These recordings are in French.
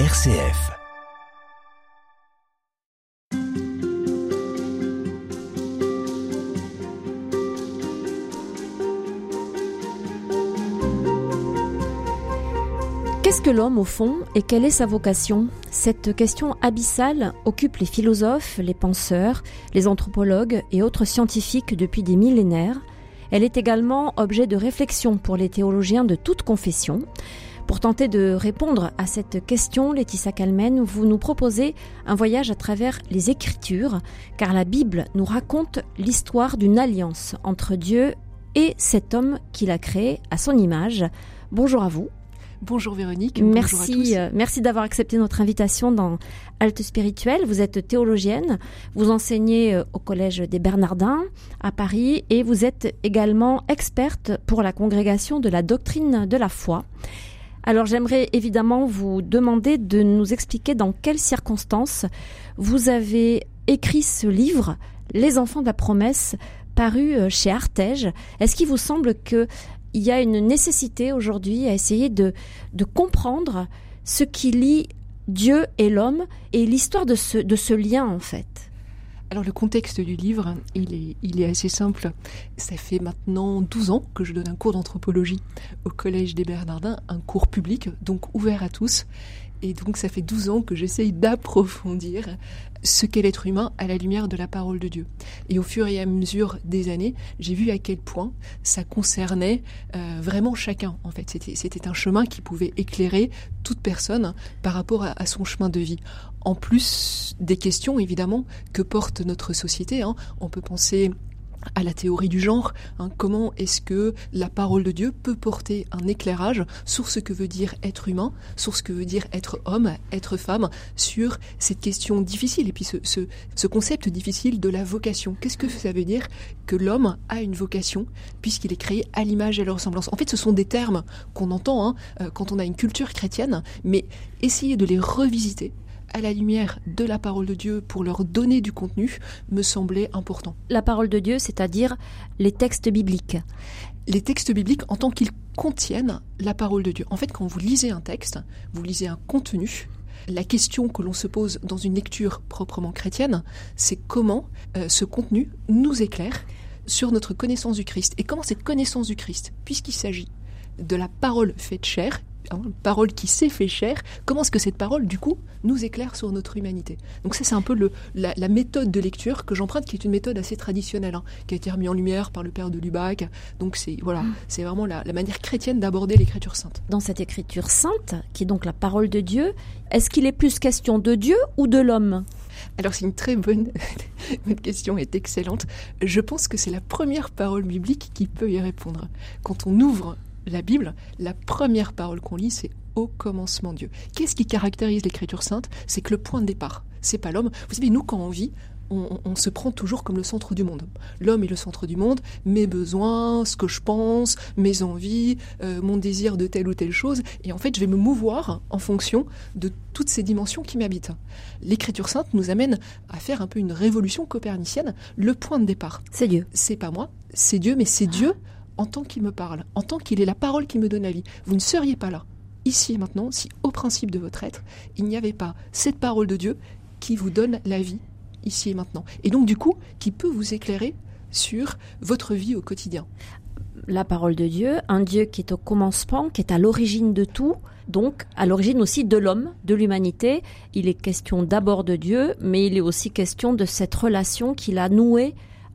RCF. Qu'est-ce que l'homme au fond et quelle est sa vocation? Cette question abyssale occupe les philosophes, les penseurs, les anthropologues et autres scientifiques depuis des millénaires. Elle est également objet de réflexion pour les théologiens de toute confession. Pour tenter de répondre à cette question, Laetitia Calmen, vous nous proposez un voyage à travers les Écritures, car la Bible nous raconte l'histoire d'une alliance entre Dieu et cet homme qu'il a créé à son image. Bonjour à vous. Bonjour Véronique. Merci, euh, merci d'avoir accepté notre invitation dans Halte Spirituelle. Vous êtes théologienne, vous enseignez euh, au Collège des Bernardins à Paris et vous êtes également experte pour la congrégation de la doctrine de la foi. Alors j'aimerais évidemment vous demander de nous expliquer dans quelles circonstances vous avez écrit ce livre, Les enfants de la promesse, paru euh, chez Artege. Est-ce qu'il vous semble que il y a une nécessité aujourd'hui à essayer de, comprendre ce qui lie Dieu et l'homme et l'histoire de ce lien en fait? Alors le contexte du livre, il est, assez simple. Ça fait maintenant 12 ans que je donne un cours d'anthropologie au Collège des Bernardins, un cours public, donc ouvert à tous. Et donc ça fait 12 ans que j'essaye d'approfondir ce qu'est l'être humain à la lumière de la parole de Dieu. Et au fur et à mesure des années, j'ai vu à quel point ça concernait euh, vraiment chacun. En fait, c'était un chemin qui pouvait éclairer toute personne par rapport à, son chemin de vie en plus des questions évidemment que porte notre société. Hein. On peut penser à la théorie du genre. Hein, comment est-ce que la parole de Dieu peut porter un éclairage sur ce que veut dire être humain, sur ce que veut dire être homme, être femme, sur cette question difficile et puis ce, ce, ce concept difficile de la vocation. Qu'est-ce que ça veut dire que l'homme a une vocation puisqu'il est créé à l'image et à la ressemblance? En fait, ce sont des termes qu'on entend hein, euh, quand on a une culture chrétienne, mais essayer de les revisiter à la lumière de la parole de Dieu pour leur donner du contenu me semblait important. La parole de Dieu, c'est-à-dire les textes bibliques. Les textes bibliques en tant qu'ils contiennent la parole de Dieu. En fait, quand vous lisez un texte, vous lisez un contenu, la question que l'on se pose dans une lecture proprement chrétienne, c'est comment euh, ce contenu nous éclaire sur notre connaissance du Christ. Et comment cette connaissance du Christ, puisqu'il s'agit de la parole faite chair, Hein, parole qui s'est fait chair, comment est-ce que cette parole, du coup, nous éclaire sur notre humanité? Donc ça, c'est un peu le, la, méthode de lecture que j'emprunte, qui est une méthode assez traditionnelle, hein, qui a été remise en lumière par le père de Lubac. Donc c'est voilà, mm. c'est vraiment la, la, manière chrétienne d'aborder l'écriture sainte. Dans cette écriture sainte, qui est donc la parole de Dieu, est-ce qu'il est plus question de Dieu ou de l'homme? Alors c'est une très bonne, votre question est excellente. Je pense que c'est la première parole biblique qui peut y répondre. Quand on ouvre la Bible, la première parole qu'on lit, c'est au commencement Dieu. Qu'est-ce qui caractérise l'écriture sainte? C'est que le point de départ, c'est pas l'homme. Vous savez, nous, quand on vit, on, se prend toujours comme le centre du monde. L'homme est le centre du monde, mes besoins, ce que je pense, mes envies, euh, mon désir de telle ou telle chose, et en fait je vais me mouvoir en fonction de toutes ces dimensions qui m'habitent. L'écriture sainte nous amène à faire un peu une révolution copernicienne. Le point de départ, c'est Dieu. C'est pas moi, c'est Dieu, mais c'est Dieu en tant qu'il me parle, en tant qu'il est la parole qui me donne la vie. Vous ne seriez pas là, ici et maintenant, si au principe de votre être, il n'y avait pas cette parole de Dieu qui vous donne la vie, ici et maintenant. Et donc, du coup, qui peut vous éclairer sur votre vie au quotidien. La parole de Dieu, un Dieu qui est au commencement, qui est à l'origine de tout, donc à l'origine aussi de l'homme, de l'humanité. Il est question d'abord de Dieu, mais il est aussi question de cette relation qu'il a nouée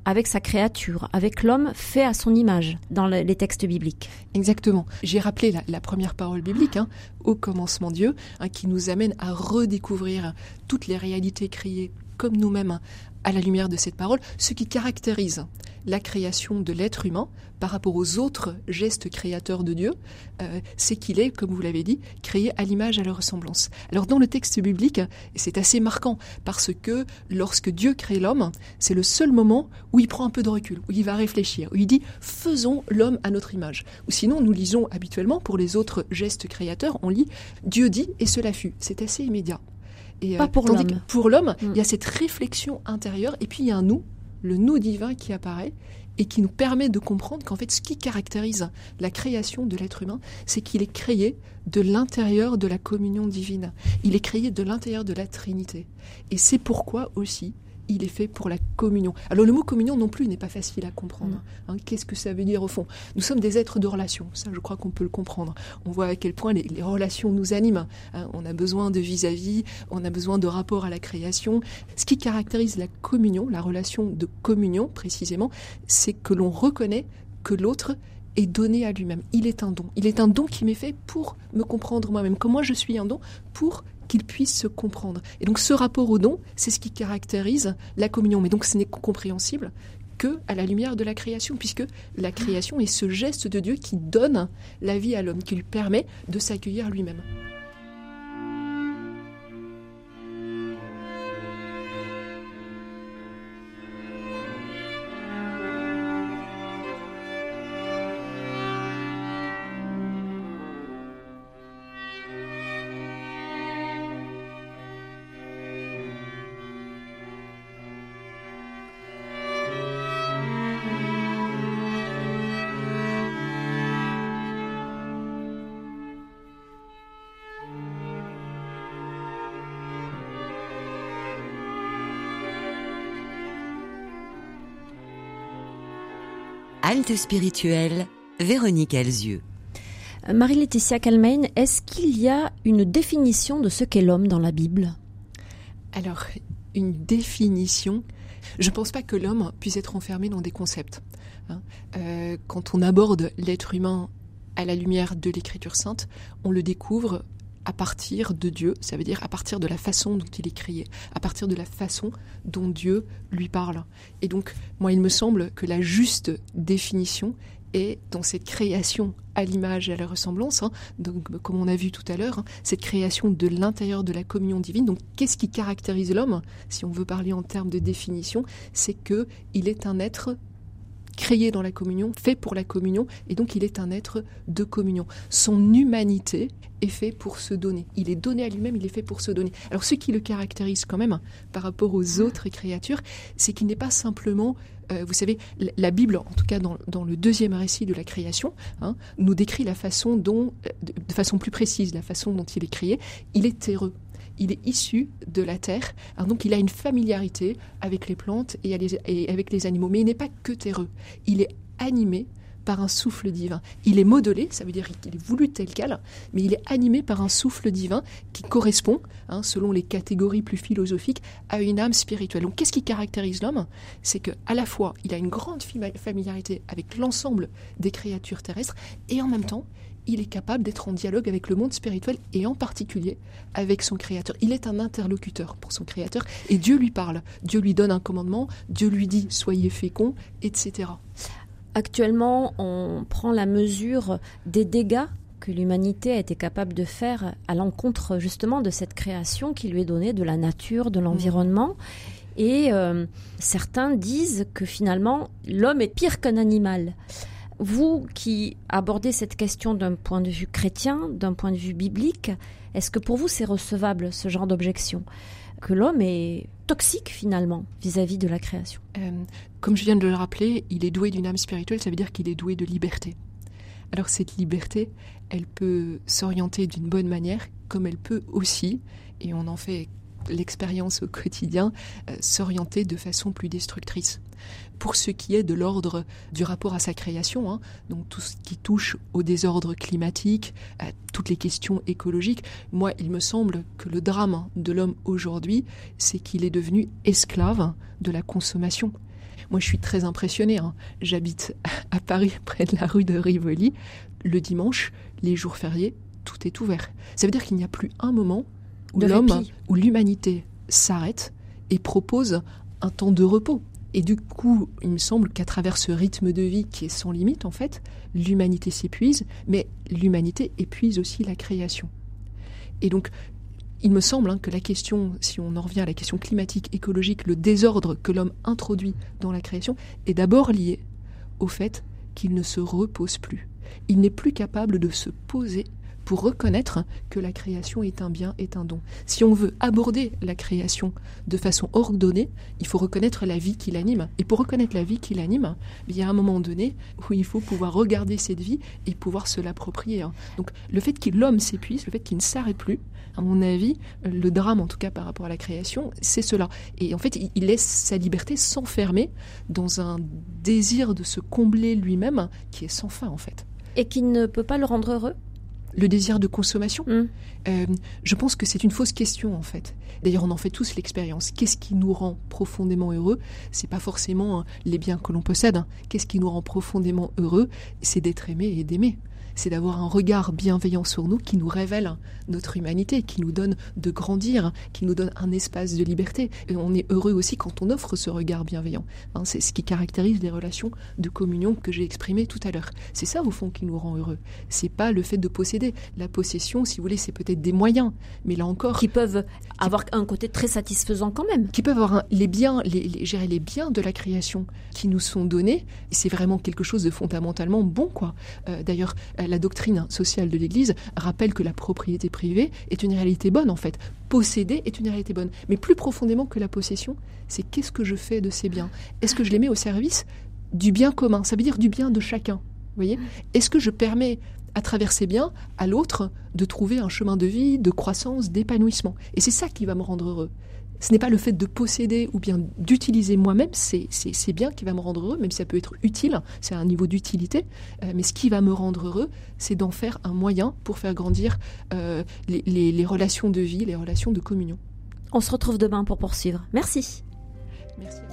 avec sa créature, avec l'homme fait à son image dans les textes bibliques. Exactement. J'ai rappelé la, première parole biblique, hein, au commencement Dieu, hein, qui nous amène à redécouvrir toutes les réalités créées comme nous-mêmes à la lumière de cette parole, ce qui caractérise la création de l'être humain par rapport aux autres gestes créateurs de Dieu, euh, c'est qu'il est, comme vous l'avez dit, créé à l'image, à la ressemblance. Alors dans le texte biblique, c'est assez marquant parce que lorsque Dieu crée l'homme, c'est le seul moment où il prend un peu de recul, où il va réfléchir, où il dit faisons l'homme à notre image. Ou sinon, nous lisons habituellement pour les autres gestes créateurs, on lit Dieu dit et cela fut. C'est assez immédiat. Et, Pas euh, pour l'homme. Pour l'homme, mm. il y a cette réflexion intérieure et puis il y a un nous, le nous divin qui apparaît et qui nous permet de comprendre qu'en fait, ce qui caractérise la création de l'être humain, c'est qu'il est créé de l'intérieur de la communion divine. Il est créé de l'intérieur de la Trinité. Et c'est pourquoi aussi il est fait pour la communion. Alors le mot communion non plus n'est pas facile à comprendre. Hein. Qu'est-ce que ça veut dire au fond? Nous sommes des êtres de relation, ça je crois qu'on peut le comprendre. On voit à quel point les, relations nous animent. Hein. On a besoin de vis-à-vis, on a besoin de rapport à la création. Ce qui caractérise la communion, la relation de communion précisément, c'est que l'on reconnaît que l'autre est donné à lui-même. Il est un don. Il est un don qui m'est fait pour me comprendre moi-même. Comme moi je suis un don? Pour qu'ils puissent se comprendre. Et donc ce rapport au don, c'est ce qui caractérise la communion. Mais donc ce n'est compréhensible que à la lumière de la création, puisque la création est ce geste de Dieu qui donne la vie à l'homme, qui lui permet de s'accueillir lui-même. Halte spirituelle, Véronique Elzieux. Marie-Laetitia Calmain, est-ce qu'il y a une définition de ce qu'est l'homme dans la Bible? Alors, une définition, je ne pense pas que l'homme puisse être enfermé dans des concepts. Hein. Euh, quand on aborde l'être humain à la lumière de l'écriture sainte, on le découvre à partir de Dieu, ça veut dire à partir de la façon dont il est créé, à partir de la façon dont Dieu lui parle. Et donc, moi, il me semble que la juste définition est dans cette création à l'image et à la ressemblance, hein, donc, comme on a vu tout à l'heure, hein, cette création de l'intérieur de la communion divine. Donc, qu'est-ce qui caractérise l'homme, si on veut parler en termes de définition, c'est que il est un être créé dans la communion, fait pour la communion, et donc il est un être de communion. Son humanité est fait pour se donner. Il est donné à lui-même, il est fait pour se donner. Alors ce qui le caractérise quand même par rapport aux autres créatures, c'est qu'il n'est pas simplement euh, vous savez, la Bible, en tout cas dans, le deuxième récit de la création, hein, nous décrit la façon dont, de, de, façon plus précise, la façon dont il est créé. Il est terreux il est issu de la terre, donc il a une familiarité avec les plantes et, avec les animaux. Mais il n'est pas que terreux, il est animé par un souffle divin. Il est modelé, ça veut dire qu'il est voulu tel quel, mais il est animé par un souffle divin qui correspond, hein, selon les catégories plus philosophiques, à une âme spirituelle. Donc qu'est-ce qui caractérise l'homme? C'est que à la fois il a une grande familiarité avec l'ensemble des créatures terrestres et en même temps il est capable d'être en dialogue avec le monde spirituel et en particulier avec son Créateur. Il est un interlocuteur pour son Créateur et Dieu lui parle. Dieu lui donne un commandement, Dieu lui dit soyez féconds, etc. Actuellement, on prend la mesure des dégâts que l'humanité a été capable de faire à l'encontre justement de cette création qui lui est donnée de la nature, de l'environnement. Et euh, certains disent que finalement, l'homme est pire qu'un animal. Vous qui abordez cette question d'un point de vue chrétien, d'un point de vue biblique, est-ce que pour vous c'est recevable ce genre d'objection? Que l'homme est toxique finalement vis-à-vis de la création euh, Comme je viens de le rappeler, il est doué d'une âme spirituelle, ça veut dire qu'il est doué de liberté. Alors cette liberté, elle peut s'orienter d'une bonne manière, comme elle peut aussi, et on en fait l'expérience au quotidien, euh, s'orienter de façon plus destructrice pour ce qui est de l'ordre du rapport à sa création, hein, donc tout ce qui touche au désordre climatique, à toutes les questions écologiques, moi, il me semble que le drame de l'homme aujourd'hui, c'est qu'il est devenu esclave de la consommation. Moi, je suis très impressionné. Hein. J'habite à Paris, près de la rue de Rivoli. Le dimanche, les jours fériés, tout est ouvert. Ça veut dire qu'il n'y a plus un moment où l'homme, où l'humanité s'arrête et propose un temps de repos. Et du coup, il me semble qu'à travers ce rythme de vie qui est sans limite, en fait, l'humanité s'épuise, mais l'humanité épuise aussi la création. Et donc, il me semble hein, que la question, si on en revient à la question climatique, écologique, le désordre que l'homme introduit dans la création, est d'abord lié au fait qu'il ne se repose plus. Il n'est plus capable de se poser pour reconnaître que la création est un bien, est un don. Si on veut aborder la création de façon ordonnée, il faut reconnaître la vie qui l'anime. Et pour reconnaître la vie qui l'anime, il y a un moment donné où il faut pouvoir regarder cette vie et pouvoir se l'approprier. Hein. Donc le fait que l'homme s'épuise, le fait qu'il ne s'arrête plus, à mon avis, le drame en tout cas par rapport à la création, c'est cela. Et en fait, il laisse sa liberté s'enfermer dans un désir de se combler lui-même qui est sans fin en fait. Et qui ne peut pas le rendre heureux le désir de consommation mm. euh, Je pense que c'est une fausse question en fait. D'ailleurs, on en fait tous l'expérience. Qu'est-ce qui nous rend profondément heureux? C'est pas forcément hein, les biens que l'on possède. Hein. Qu'est-ce qui nous rend profondément heureux? C'est d'être aimé et d'aimer c'est d'avoir un regard bienveillant sur nous qui nous révèle notre humanité, qui nous donne de grandir, qui nous donne un espace de liberté. Et on est heureux aussi quand on offre ce regard bienveillant. Hein, c'est ce qui caractérise les relations de communion que j'ai exprimées tout à l'heure. C'est ça au fond qui nous rend heureux. C'est pas le fait de posséder. La possession, si vous voulez, c'est peut-être des moyens, mais là encore, qui peuvent avoir un côté très satisfaisant quand même. Qui peuvent avoir les biens, les, gérer les biens de la création qui nous sont donnés. C'est vraiment quelque chose de fondamentalement bon, quoi. Euh, d'ailleurs, la doctrine sociale de l'Église rappelle que la propriété privée est une réalité bonne en fait. Posséder est une réalité bonne. Mais plus profondément que la possession, c'est qu'est-ce que je fais de ces biens? Est-ce que je les mets au service du bien commun? Ça veut dire du bien de chacun. Voyez? Est-ce que je permets à travers ces biens à l'autre de trouver un chemin de vie, de croissance, d'épanouissement? Et c'est ça qui va me rendre heureux ce n'est pas le fait de posséder ou bien d'utiliser moi-même, c'est bien qui va me rendre heureux, même si ça peut être utile, c'est un niveau d'utilité, euh, mais ce qui va me rendre heureux, c'est d'en faire un moyen pour faire grandir euh, les, les relations de vie, les relations de communion. On se retrouve demain pour poursuivre. Merci. Merci.